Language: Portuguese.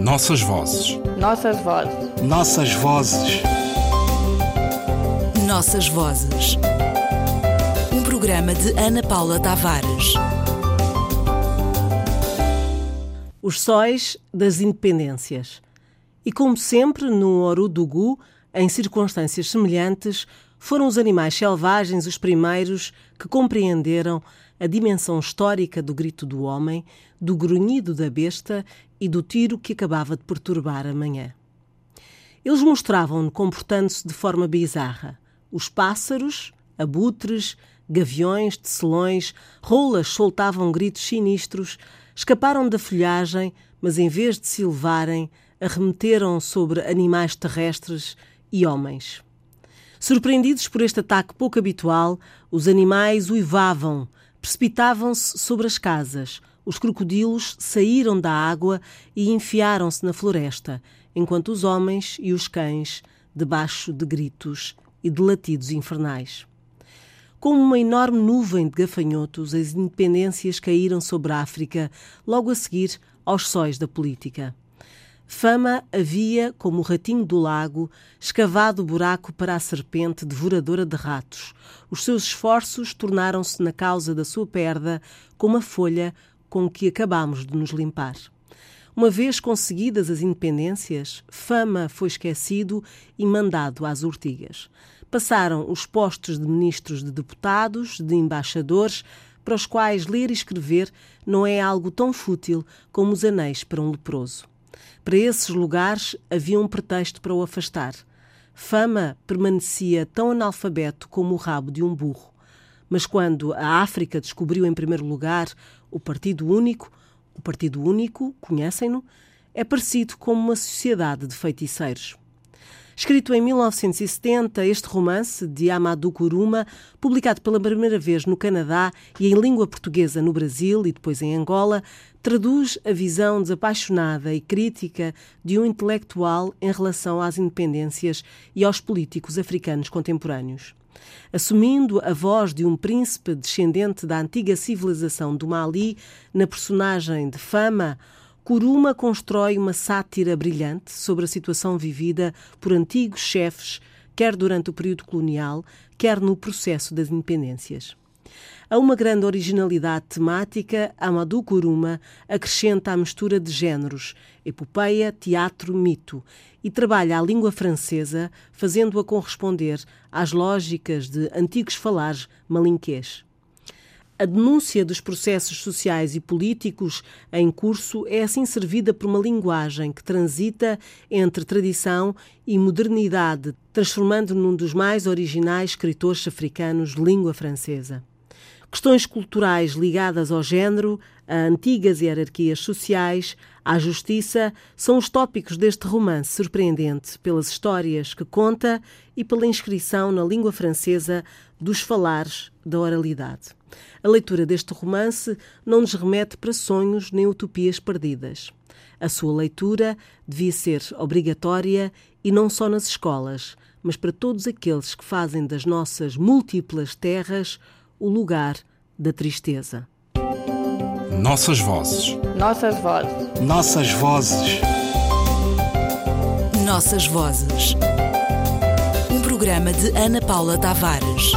Nossas vozes. Nossas vozes. Nossas vozes. Nossas vozes. Um programa de Ana Paula Tavares. Os sóis das independências. E como sempre, no Orudugu, em circunstâncias semelhantes, foram os animais selvagens os primeiros que compreenderam a dimensão histórica do grito do homem, do grunhido da besta e do tiro que acabava de perturbar a manhã. Eles mostravam-no comportando-se de forma bizarra. Os pássaros, abutres, gaviões, tecelões, rolas soltavam gritos sinistros, escaparam da folhagem, mas em vez de se elevarem, arremeteram sobre animais terrestres e homens. Surpreendidos por este ataque pouco habitual, os animais uivavam, precipitavam-se sobre as casas. Os crocodilos saíram da água e enfiaram-se na floresta, enquanto os homens e os cães, debaixo de gritos e de latidos infernais. Como uma enorme nuvem de gafanhotos, as independências caíram sobre a África, logo a seguir aos sóis da política. Fama havia, como o ratinho do lago, escavado o buraco para a serpente devoradora de ratos. Os seus esforços tornaram-se na causa da sua perda como a folha com que acabamos de nos limpar. Uma vez conseguidas as independências, Fama foi esquecido e mandado às urtigas. Passaram os postos de ministros de deputados, de embaixadores, para os quais ler e escrever não é algo tão fútil como os anéis para um leproso. Para esses lugares havia um pretexto para o afastar. Fama permanecia tão analfabeto como o rabo de um burro. Mas quando a África descobriu em primeiro lugar o Partido Único, o Partido Único, conhecem-no, é parecido com uma sociedade de feiticeiros. Escrito em 1970, este romance de Amadou Kuruma, publicado pela primeira vez no Canadá e em língua portuguesa no Brasil e depois em Angola, traduz a visão desapaixonada e crítica de um intelectual em relação às independências e aos políticos africanos contemporâneos. Assumindo a voz de um príncipe descendente da antiga civilização do Mali na personagem de Fama, Kuruma constrói uma sátira brilhante sobre a situação vivida por antigos chefes, quer durante o período colonial, quer no processo das independências. A uma grande originalidade temática, Amadou Kuruma acrescenta a mistura de géneros, epopeia, teatro, mito, e trabalha a língua francesa, fazendo-a corresponder às lógicas de antigos falares malinquês. A denúncia dos processos sociais e políticos em curso é assim servida por uma linguagem que transita entre tradição e modernidade, transformando num dos mais originais escritores africanos de língua francesa. Questões culturais ligadas ao género, a antigas hierarquias sociais, à justiça, são os tópicos deste romance surpreendente pelas histórias que conta e pela inscrição na língua francesa dos falares da oralidade. A leitura deste romance não nos remete para sonhos nem utopias perdidas. A sua leitura devia ser obrigatória e não só nas escolas, mas para todos aqueles que fazem das nossas múltiplas terras o lugar da tristeza. Nossas vozes. Nossas vozes. Nossas vozes. Nossas vozes. Um programa de Ana Paula Tavares.